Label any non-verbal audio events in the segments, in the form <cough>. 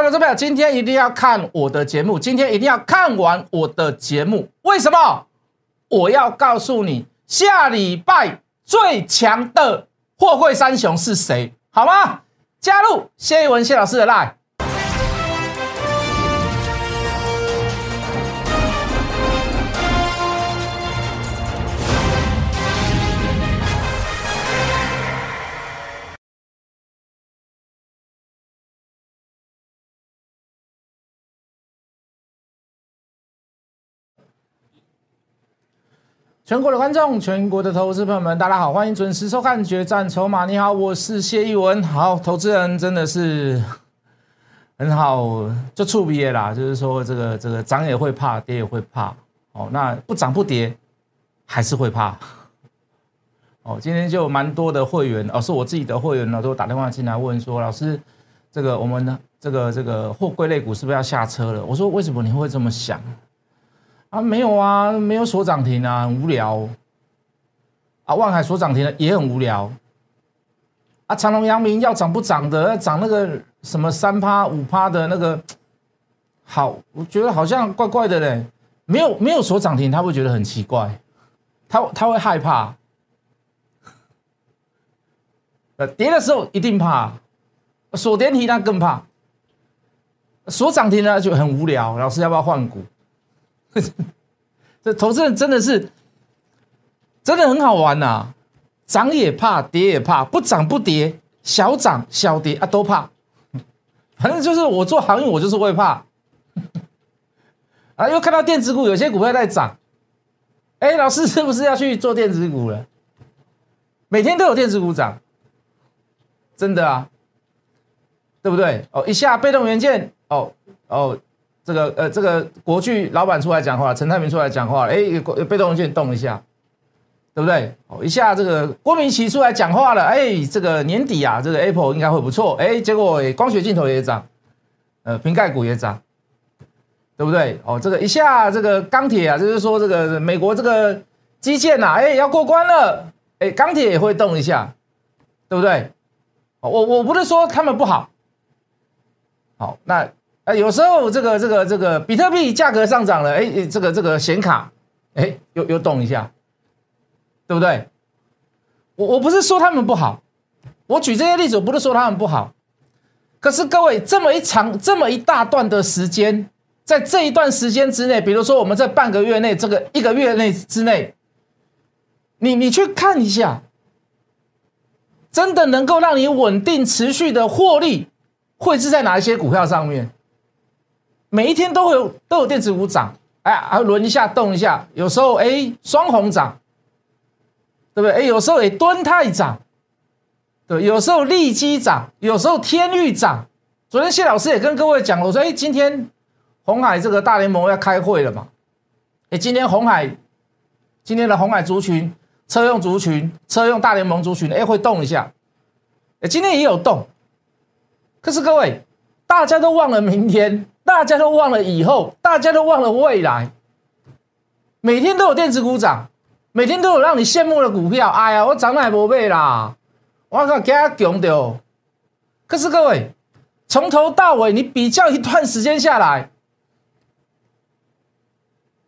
观众朋友，今天一定要看我的节目，今天一定要看完我的节目。为什么？我要告诉你，下礼拜最强的货柜三雄是谁，好吗？加入谢一文谢老师的 line。全国的观众，全国的投资朋友们，大家好，欢迎准时收看《决战筹码》。你好，我是谢逸文。好，投资人真的是 <laughs> 很好，就触鼻啦，就是说这个这个涨也会怕，跌也会怕。哦，那不涨不跌还是会怕。哦，今天就蛮多的会员，哦，是我自己的会员呢，都打电话进来问说，老师，这个我们呢，这个这个货柜类股是不是要下车了？我说，为什么你会这么想？啊，没有啊，没有锁涨停啊，很无聊。啊，万海锁涨停了也很无聊。啊，长隆、阳明要涨不涨的，要涨那个什么三趴、五趴的那个，好，我觉得好像怪怪的嘞。没有没有锁涨停，他会觉得很奇怪，他他会害怕。呃，跌的时候一定怕，锁跌停那更怕。锁涨停呢就很无聊，老师要不要换股？<laughs> 这投资人真的是真的很好玩呐，涨也怕，跌也怕，不涨不跌，小涨小跌啊都怕。<laughs> 反正就是我做行业，我就是会怕。<laughs> 啊，又看到电子股有些股票在涨，哎，老师是不是要去做电子股了？每天都有电子股涨，真的啊，对不对？哦，一下被动元件，哦哦。这个呃，这个国巨老板出来讲话，陈泰明出来讲话，哎，被动元件动一下，对不对？哦，一下这个郭明奇出来讲话了，哎，这个年底啊，这个 Apple 应该会不错，哎，结果光学镜头也涨，呃，瓶盖股也涨，对不对？哦，这个一下这个钢铁啊，就是说这个美国这个基建呐，哎，要过关了，哎，钢铁也会动一下，对不对？我我不是说他们不好，好，那。啊，有时候这个这个这个比特币价格上涨了，哎，这个这个显卡，哎，又又动一下，对不对？我我不是说他们不好，我举这些例子，我不是说他们不好。可是各位，这么一长这么一大段的时间，在这一段时间之内，比如说我们在半个月内，这个一个月内之内，你你去看一下，真的能够让你稳定持续的获利，会是在哪一些股票上面？每一天都会有都有电子股涨，哎，还轮一下动一下，有时候哎双红涨，对不对？哎，有时候哎敦泰涨，对，有时候利基涨，有时候天域涨。昨天谢老师也跟各位讲了，我说哎，今天红海这个大联盟要开会了嘛？哎，今天红海今天的红海族群、车用族群、车用大联盟族群，哎会动一下，哎今天也有动，可是各位大家都忘了明天。大家都忘了以后，大家都忘了未来。每天都有电子股涨，每天都有让你羡慕的股票。哎呀，我涨奶不背啦！我靠，给他穷掉。可是各位，从头到尾你比较一段时间下来，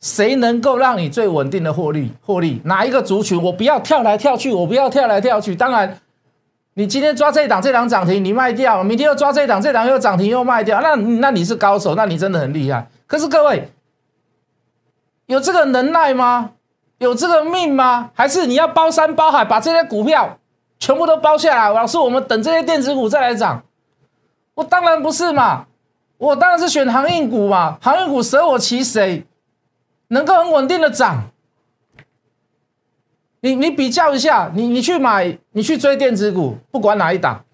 谁能够让你最稳定的获利？获利哪一个族群？我不要跳来跳去，我不要跳来跳去。当然。你今天抓这一档，这档涨停，你卖掉；明天又抓这一档，这档又涨停又卖掉。那那你是高手，那你真的很厉害。可是各位，有这个能耐吗？有这个命吗？还是你要包山包海，把这些股票全部都包下来？老师，我们等这些电子股再来涨。我当然不是嘛，我当然是选航运股嘛。航运股舍我其谁，能够很稳定的涨。你你比较一下，你你去买，你去追电子股，不管哪一档。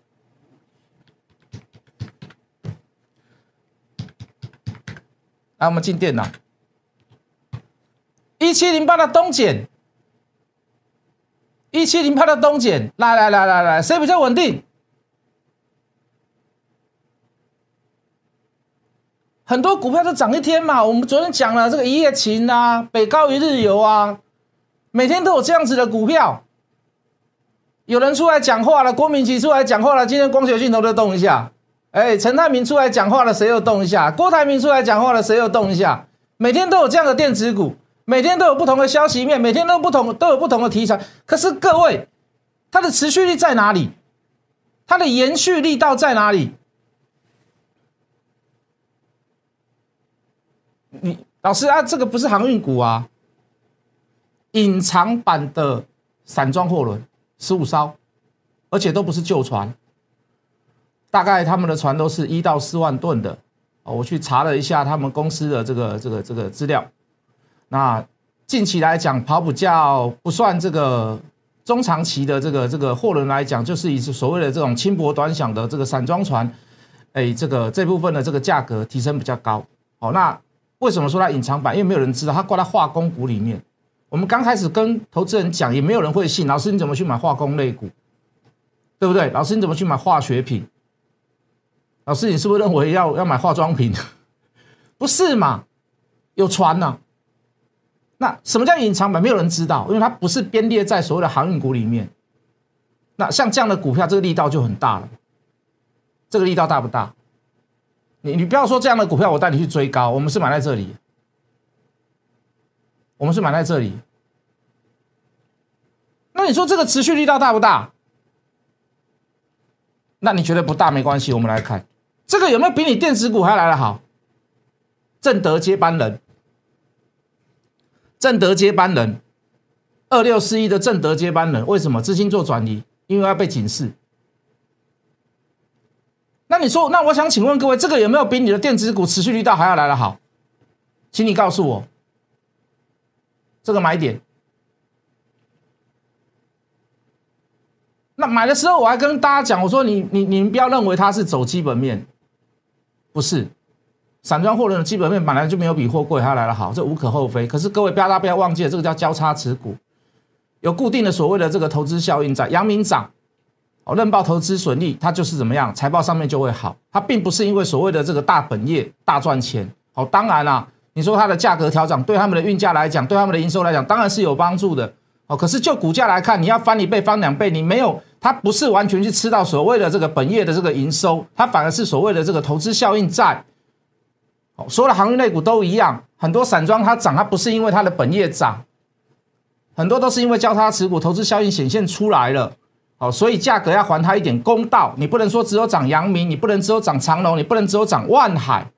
来，我们进电脑，一七零八的东碱，一七零八的东碱，来来来来来，谁比较稳定？很多股票都涨一天嘛，我们昨天讲了这个一夜情啊，北高一日游啊。每天都有这样子的股票，有人出来讲话了，郭明奇出来讲话了。今天光学镜头都动一下，哎，陈泰明出来讲话了，谁又动一下？郭台铭出来讲话了，谁又动一下？每天都有这样的电子股，每天都有不同的消息面，每天都不同都有不同的题材。可是各位，它的持续力在哪里？它的延续力道在哪里？你老师啊，这个不是航运股啊，隐藏版的散装货轮十五艘，而且都不是旧船。大概他们的船都是一到四万吨的哦，我去查了一下他们公司的这个这个这个资料。那近期来讲，跑比较不算这个中长期的这个这个货轮来讲，就是以所谓的这种轻薄短小的这个散装船，哎，这个这部分的这个价格提升比较高。好，那为什么说它隐藏版？因为没有人知道，它挂在化工股里面。我们刚开始跟投资人讲，也没有人会信。老师，你怎么去买化工类股？对不对？老师，你怎么去买化学品？老师，你是不是认为要要买化妆品？<laughs> 不是嘛？有船呐。那什么叫隐藏版？没有人知道，因为它不是编列在所谓的航运股里面。那像这样的股票，这个力道就很大了。这个力道大不大？你你不要说这样的股票，我带你去追高。我们是买在这里，我们是买在这里。那你说这个持续力道大不大？那你觉得不大没关系，我们来看。这个有没有比你电子股还来的好？正德接班人，正德接班人，二六四一的正德接班人，为什么资金做转移？因为要被警示。那你说，那我想请问各位，这个有没有比你的电子股持续力道还要来的好？请你告诉我，这个买点。那买的时候我还跟大家讲，我说你你你们不要认为它是走基本面。不是，散装货轮的基本面本来就没有比货柜还要来的好，这无可厚非。可是各位不要大家不要忘记了，这个叫交叉持股，有固定的所谓的这个投资效应在。阳明涨，哦，认报投资损益，它就是怎么样，财报上面就会好。它并不是因为所谓的这个大本业大赚钱。哦，当然啦，你说它的价格调整对他们的运价来讲，对他们的营收来讲，当然是有帮助的。哦，可是就股价来看，你要翻一倍翻两倍，你没有。它不是完全去吃到所谓的这个本业的这个营收，它反而是所谓的这个投资效应在。哦，所有的航运类股都一样，很多散装它涨，它不是因为它的本业涨，很多都是因为交叉持股投资效应显现出来了。好，所以价格要还它一点公道，你不能说只有涨阳明，你不能只有涨长隆，你不能只有涨万海，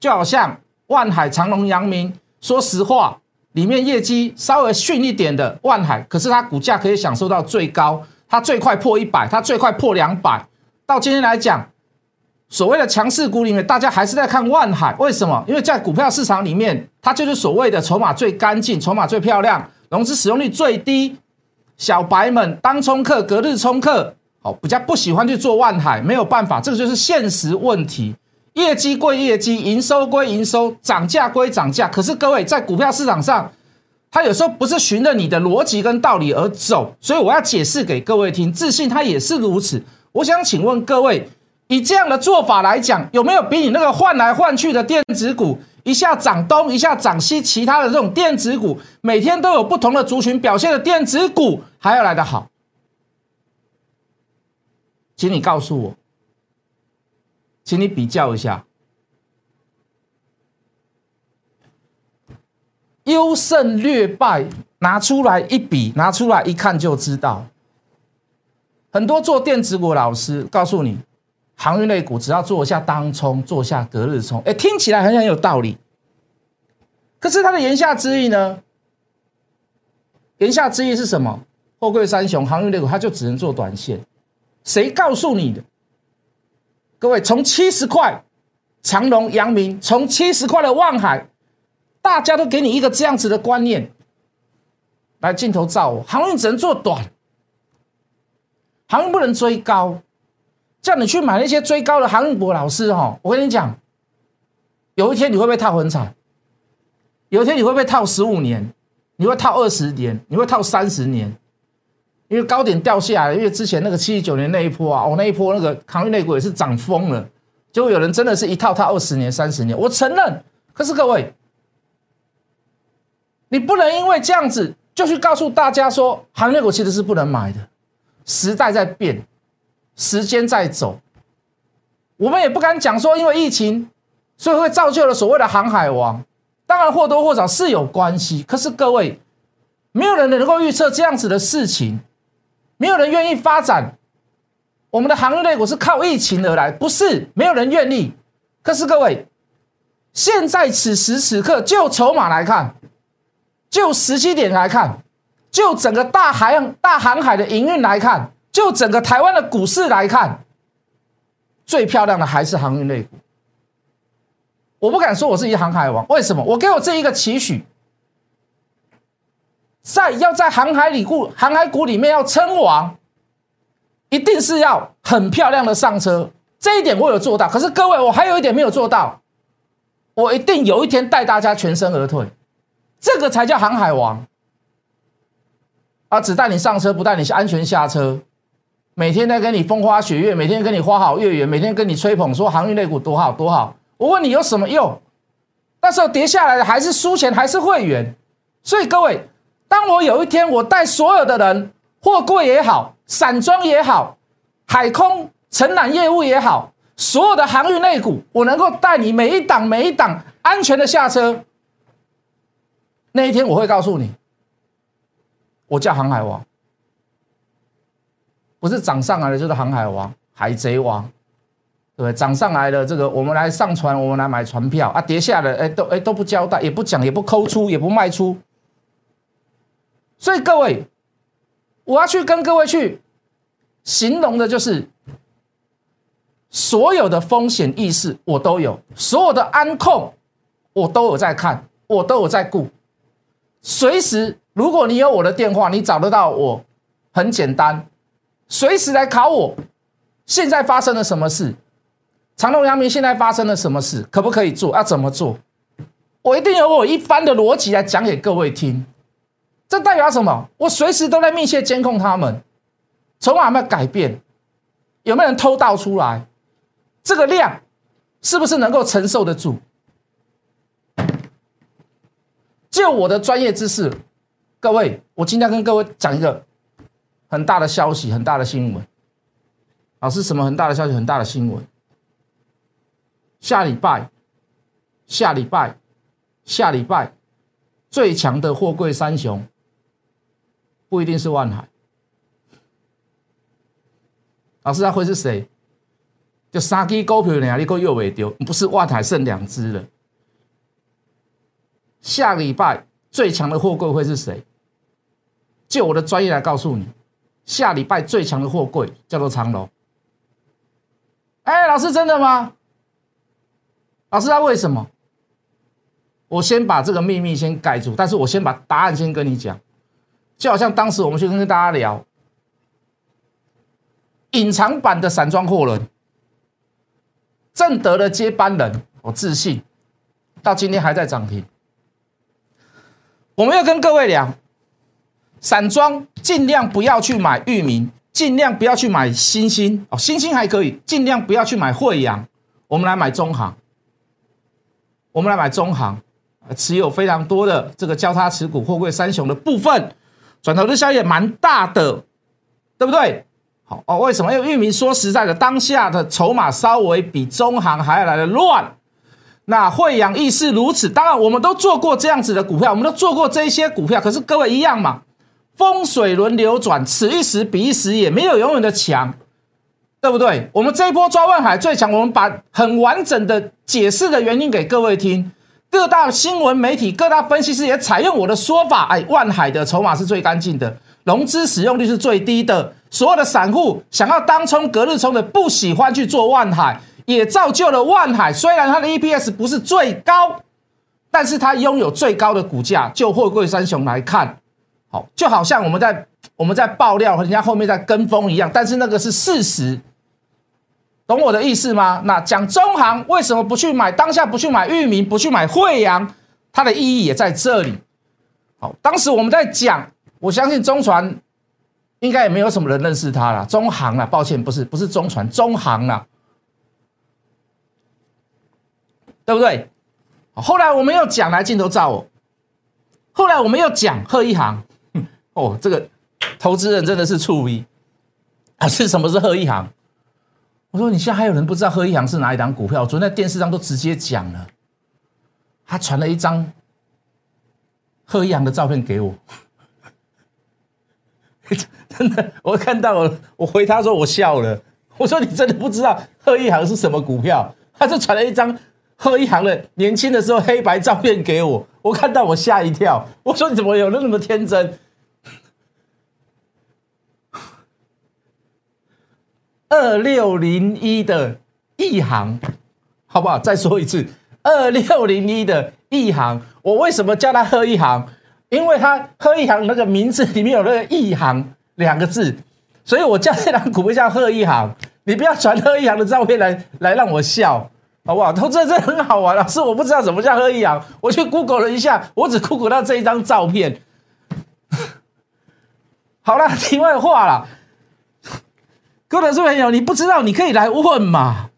就好像万海、长隆、阳明，说实话，里面业绩稍微逊一点的万海，可是它股价可以享受到最高。它最快破一百，它最快破两百。到今天来讲，所谓的强势股里面，大家还是在看万海。为什么？因为在股票市场里面，它就是所谓的筹码最干净、筹码最漂亮、融资使用率最低。小白们当冲客、隔日冲客，哦，比较不喜欢去做万海，没有办法，这个就是现实问题。业绩归业绩，营收归营收，涨价归涨价。可是各位在股票市场上。它有时候不是循着你的逻辑跟道理而走，所以我要解释给各位听。自信它也是如此。我想请问各位，以这样的做法来讲，有没有比你那个换来换去的电子股，一下涨东一下涨西，其他的这种电子股每天都有不同的族群表现的电子股还要来得好？请你告诉我，请你比较一下。优胜劣败，拿出来一比，拿出来一看就知道。很多做电子股老师告诉你，航运类股只要做一下当冲，做一下隔日冲，哎，听起来很很有道理。可是它的言下之意呢？言下之意是什么？货柜三雄航运类股，它就只能做短线。谁告诉你的？各位，从七十块长隆、阳明，从七十块的望海。大家都给你一个这样子的观念，来镜头照我，航运只能做短，航运不能追高，叫你去买那些追高的航运股老师哈，我跟你讲，有一天你会被套很惨，有一天你会被套十五年，你会套二十年，你会套三十年，因为高点掉下来，因为之前那个七十九年那一波啊，哦那一波那个航运类股也是涨疯了，就有人真的是一套套二十年、三十年，我承认，可是各位。你不能因为这样子就去告诉大家说，航运股其实是不能买的。时代在变，时间在走，我们也不敢讲说因为疫情，所以会造就了所谓的航海王。当然或多或少是有关系，可是各位，没有人能够预测这样子的事情，没有人愿意发展我们的航运类股是靠疫情而来，不是没有人愿意。可是各位，现在此时此刻，就筹码来看，就时机点来看，就整个大海洋、大航海的营运来看，就整个台湾的股市来看，最漂亮的还是航运类股。我不敢说我是一航海王，为什么？我给我这一个期许，在要在航海里股、航海股里面要称王，一定是要很漂亮的上车。这一点我有做到，可是各位，我还有一点没有做到，我一定有一天带大家全身而退，这个才叫航海王。啊，只带你上车，不带你安全下车，每天在跟你风花雪月，每天跟你花好月圆，每天跟你吹捧说航运类股多好多好。我问你有什么用？那时候跌下来的还是输钱，还是会员。所以各位，当我有一天我带所有的人，货柜也好，散装也好，海空承揽业务也好，所有的航运类股，我能够带你每一档每一档安全的下车。那一天我会告诉你，我叫航海王，不是涨上来的就是航海王、海贼王。对不对？涨上来的，这个我们来上船，我们来买船票啊！跌下来，哎，都哎都不交代，也不讲，也不抠出，也不卖出。所以各位，我要去跟各位去形容的就是，所有的风险意识我都有，所有的安控我都有在看，我都有在顾。随时，如果你有我的电话，你找得到我，很简单，随时来考我。现在发生了什么事？长隆、阳明现在发生了什么事？可不可以做？要怎么做？我一定有我一番的逻辑来讲给各位听。这代表什么？我随时都在密切监控他们，筹码有没有改变？有没有人偷盗出来？这个量是不是能够承受得住？就我的专业知识，各位，我今天跟各位讲一个很大的消息，很大的新闻。老师，什么很大的消息？很大的新闻。下礼拜，下礼拜，下礼拜，最强的货柜三雄不一定是万海。老师，他会是谁？就三支股票呢？你个又未丢，不是万海剩两只了。下礼拜最强的货柜会是谁？就我的专业来告诉你，下礼拜最强的货柜叫做长隆。哎，老师，真的吗？老师，他为什么？我先把这个秘密先盖住，但是我先把答案先跟你讲，就好像当时我们去跟大家聊隐藏版的散装货轮，正德的接班人，我自信到今天还在涨停。我们要跟各位聊，散装尽量不要去买域名，尽量不要去买新星哦，新星还可以，尽量不要去买惠阳，我们来买中行。我们来买中行，持有非常多的这个交叉持股货柜三雄的部分，转头的效益蛮大的，对不对？好哦，为什么？因为玉明说实在的，当下的筹码稍微比中行还要来的乱。那惠阳亦是如此。当然，我们都做过这样子的股票，我们都做过这些股票。可是各位一样嘛，风水轮流转，此一时彼一时也，没有永远的强。对不对？我们这一波抓万海最强，我们把很完整的解释的原因给各位听。各大新闻媒体、各大分析师也采用我的说法，哎，万海的筹码是最干净的，融资使用率是最低的。所有的散户想要当冲、隔日冲的，不喜欢去做万海，也造就了万海。虽然它的 EPS 不是最高，但是它拥有最高的股价。就货柜三雄来看，好，就好像我们在我们在爆料，人家后面在跟风一样，但是那个是事实。懂我的意思吗？那讲中行为什么不去买？当下不去买域名，不去买惠阳，它的意义也在这里。好，当时我们在讲，我相信中船应该也没有什么人认识它了。中行啊，抱歉，不是不是中船，中行啊，对不对？后来我们又讲来镜头照我，后来我们又讲贺一航，哦，这个投资人真的是醋逼啊！是什么是贺一航？我说你现在还有人不知道贺一航是哪一档股票？我昨天在电视上都直接讲了，他传了一张贺一航的照片给我，<laughs> 真的，我看到了，我回他说我笑了，我说你真的不知道贺一航是什么股票？他就传了一张。贺一航的年轻的时候黑白照片给我，我看到我吓一跳。我说你怎么有那么天真？二六零一的一航，好不好？再说一次，二六零一的一航，我为什么叫他贺一航？因为他贺一航那个名字里面有那个一航两个字，所以我叫这档股票叫贺一航。你不要传贺一航的照片来来让我笑。好不好？投资这很好玩，老师我不知道什么叫喝一阳，我去 Google 了一下，我只 Google 到这一张照片。好了，题外话了，各位朋友，你不知道你可以来问嘛，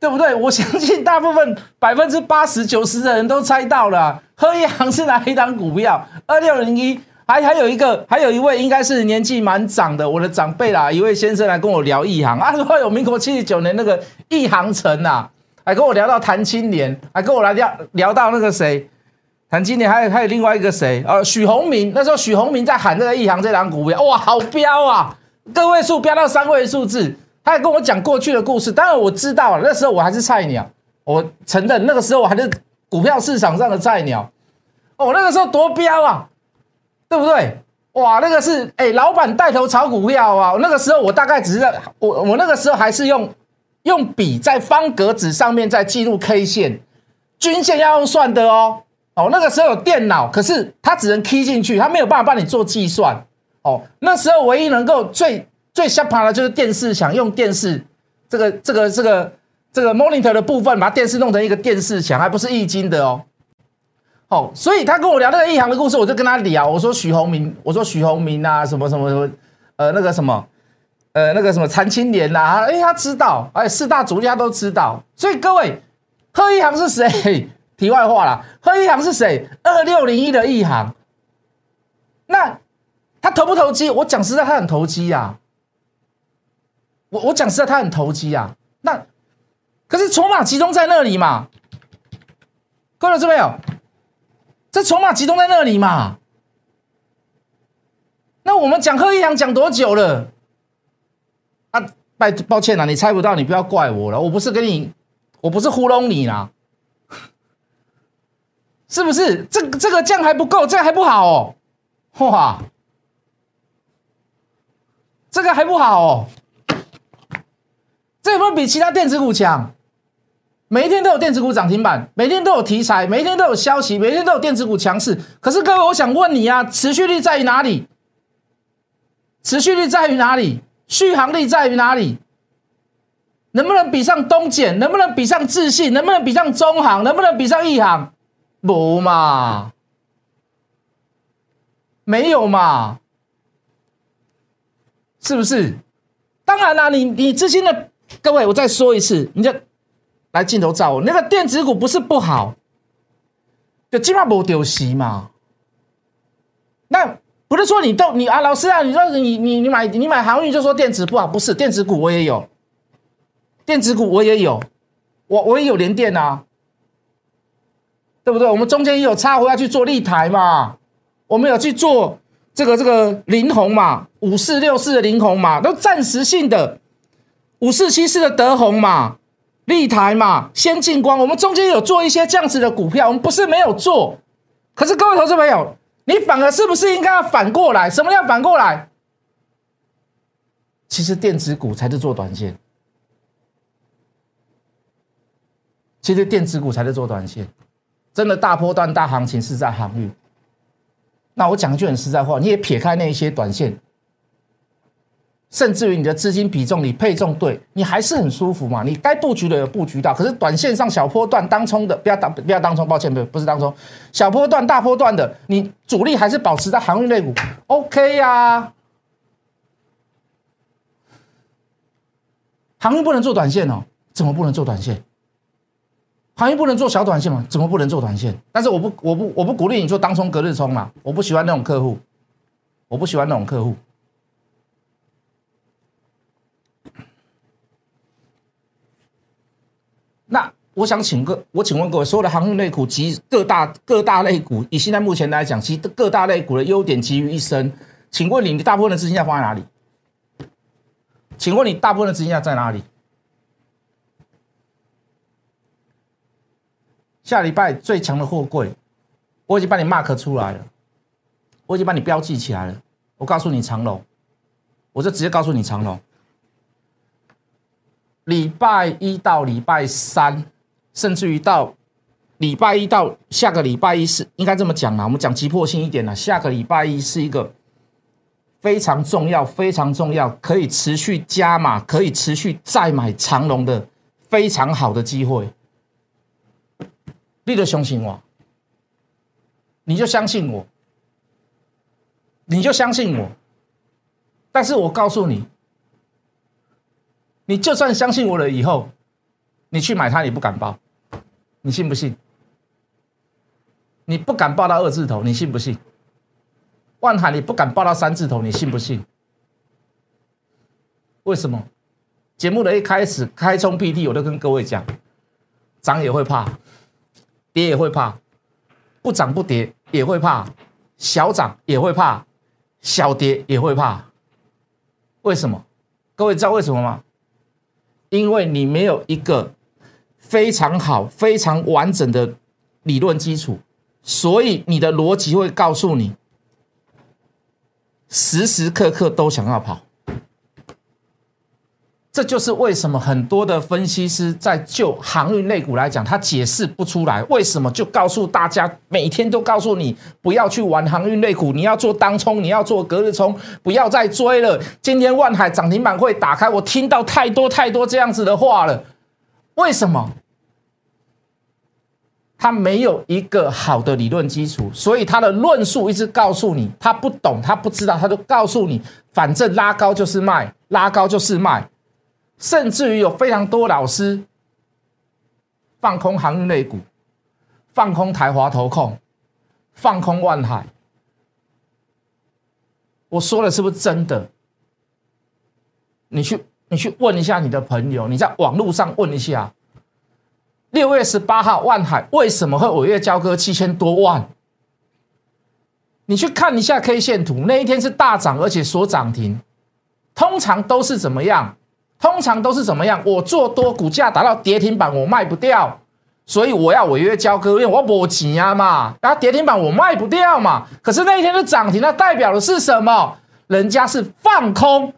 对不对？我相信大部分百分之八十九十的人都猜到了，喝一行是哪一档股票？二六零一，还还有一个，还有一位应该是年纪蛮长的，我的长辈啦，一位先生来跟我聊一行啊，说有民国七十九年那个一行城呐。还跟我聊到谭青年，还跟我来聊聊到那个谁，谭青年，还有还有另外一个谁，呃，许宏明。那时候许宏明在喊这个一行这档股票，哇，好飙啊，个位数飙到三位数字。他还跟我讲过去的故事，当然我知道，那时候我还是菜鸟，我承认那个时候我还是股票市场上的菜鸟。哦，那个时候多飙啊，对不对？哇，那个是哎，老板带头炒股票啊。那个时候我大概只是，我我那个时候还是用。用笔在方格纸上面在记录 K 线，均线要用算的哦。哦，那个时候有电脑，可是它只能 key 进去，它没有办法帮你做计算。哦，那时候唯一能够最最下爬的就是电视墙，用电视这个这个这个这个 monitor 的部分，把电视弄成一个电视墙，还不是易经的哦。哦，所以他跟我聊那个易行的故事，我就跟他聊，我说许宏明，我说许宏明啊，什么什么什么，呃，那个什么。呃，那个什么残青年呐，哎，他知道，哎，四大主力他都知道，所以各位，贺一航是谁？<laughs> 题外话啦，贺一航是谁？二六零一的一航，那他投不投机？我讲实在，他很投机呀。我我讲实在，他很投机呀。那可是筹码集中在那里嘛？各位知没有？这筹码集中在那里嘛？那我们讲贺一航讲多久了？啊，拜抱歉啦，你猜不到，你不要怪我了，我不是跟你，我不是糊弄你啦，是不是？这这个这样还不够，这样还不好哦，哇，这个还不好哦，这有没有比其他电子股强？每一天都有电子股涨停板，每天都有题材，每天都有消息，每天都有电子股强势。可是各位，我想问你啊，持续力在于哪里？持续力在于哪里？续航力在于哪里？能不能比上东碱？能不能比上自信？能不能比上中航？能不能比上亿航？不嘛，没有嘛，是不是？当然啦，你你资金的各位，我再说一次，你就来镜头照我，那个电子股不是不好，就基本上没丢息嘛。那。不是说你都你啊，老师啊，你说你你你买你买航运就说电子不好，不是电子股我也有，电子股我也有，我我也有连电啊，对不对？我们中间也有插回要去做立台嘛，我们有去做这个这个林红嘛，五四六四的林红嘛，都暂时性的，五四七四的德宏嘛，立台嘛，先进光，我们中间有做一些这样子的股票，我们不是没有做，可是各位投资朋友。你反而是不是应该要反过来？什么叫反过来？其实电子股才是做短线，其实电子股才是做短线。真的大波段大行情是在航运。那我讲一句很实在话，你也撇开那一些短线。甚至于你的资金比重，你配重对，你还是很舒服嘛？你该布局的有布局到，可是短线上小波段当冲的，不要当不要当冲，抱歉，不不是当冲，小波段大波段的，你主力还是保持在航运类股，OK 呀？航运不能做短线哦，怎么不能做短线？航运不能做小短线吗？怎么不能做短线？但是我不我不我不鼓励你做当冲隔日冲嘛，我不喜欢那种客户，我不喜欢那种客户。那我想请各我请问各位，所有的航运类股及各大各大类股，以现在目前来讲，其实各大类股的优点集于一身。请问你，你大部分的资金要放在哪里？请问你大部分的资金要在哪里？下礼拜最强的货柜，我已经帮你 mark 出来了，我已经把你标记起来了。我告诉你长龙，我就直接告诉你长龙。礼拜一到礼拜三，甚至于到礼拜一到下个礼拜一是应该这么讲啦。我们讲急迫性一点啦，下个礼拜一是一个非常重要、非常重要，可以持续加码、可以持续再买长龙的非常好的机会。你就相信我，你就相信我，你就相信我。但是我告诉你。你就算相信我了，以后你去买它，你不敢报，你信不信？你不敢报到二字头，你信不信？万海你不敢报到三字头，你信不信？为什么？节目的一开始开冲 PT，我都跟各位讲，涨也会怕，跌也会怕，不涨不跌也会怕，小涨也会怕，小跌也会怕。为什么？各位知道为什么吗？因为你没有一个非常好、非常完整的理论基础，所以你的逻辑会告诉你，时时刻刻都想要跑。这就是为什么很多的分析师在就航运类股来讲，他解释不出来为什么，就告诉大家每天都告诉你不要去玩航运类股，你要做当冲，你要做隔日冲，不要再追了。今天万海涨停板会打开，我听到太多太多这样子的话了。为什么？他没有一个好的理论基础，所以他的论述一直告诉你他不懂，他不知道，他就告诉你，反正拉高就是卖，拉高就是卖。甚至于有非常多老师放空航运类股，放空台华投控，放空万海。我说的是不是真的？你去你去问一下你的朋友，你在网络上问一下，六月十八号万海为什么会违约交割七千多万？你去看一下 K 线图，那一天是大涨，而且所涨停，通常都是怎么样？通常都是怎么样？我做多，股价达到跌停板，我卖不掉，所以我要违约交割，因为我没钱啊嘛。然后跌停板我卖不掉嘛。可是那一天的涨停，那代表的是什么？人家是放空。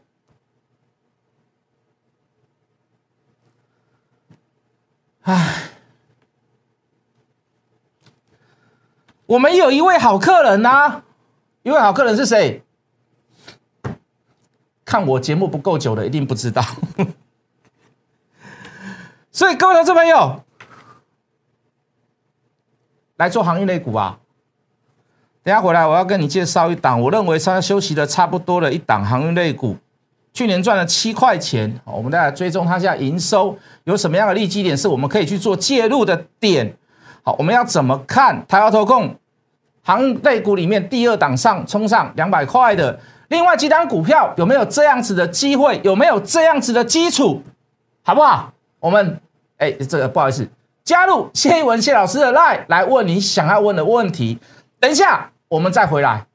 唉，我们有一位好客人呐，一位好客人是谁？看我节目不够久的，一定不知道。<laughs> 所以各位投资朋友，来做行业类股啊！等下回来，我要跟你介绍一档，我认为它休息的差不多的一档行业类股，去年赚了七块钱。我们再来追踪它现在营收有什么样的利基点，是我们可以去做介入的点。好，我们要怎么看台湾投控行类股里面第二档上冲上两百块的？另外几档股票有没有这样子的机会？有没有这样子的基础？好不好？我们哎，这个不好意思，加入谢一文谢老师的 line 来问你想要问的问题。等一下，我们再回来。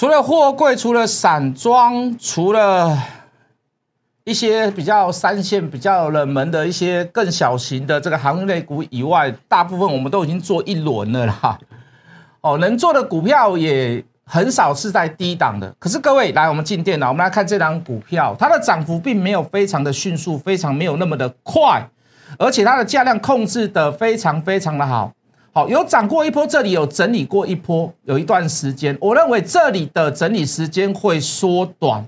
除了货柜，除了散装，除了一些比较三线、比较冷门的一些更小型的这个行业类股以外，大部分我们都已经做一轮了啦。<laughs> 哦，能做的股票也很少是在低档的。可是各位，来我们进电脑，我们来看这张股票，它的涨幅并没有非常的迅速，非常没有那么的快，而且它的价量控制的非常非常的好。好，有涨过一波，这里有整理过一波，有一段时间，我认为这里的整理时间会缩短，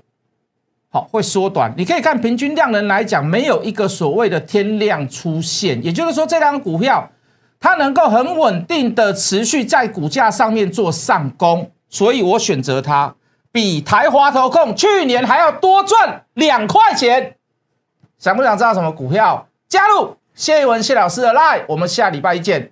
好，会缩短。你可以看平均量能来讲，没有一个所谓的天量出现，也就是说，这张股票它能够很稳定的持续在股价上面做上攻，所以我选择它，比台华投控去年还要多赚两块钱。想不想知道什么股票？加入谢一文谢老师的 Line，我们下礼拜一见。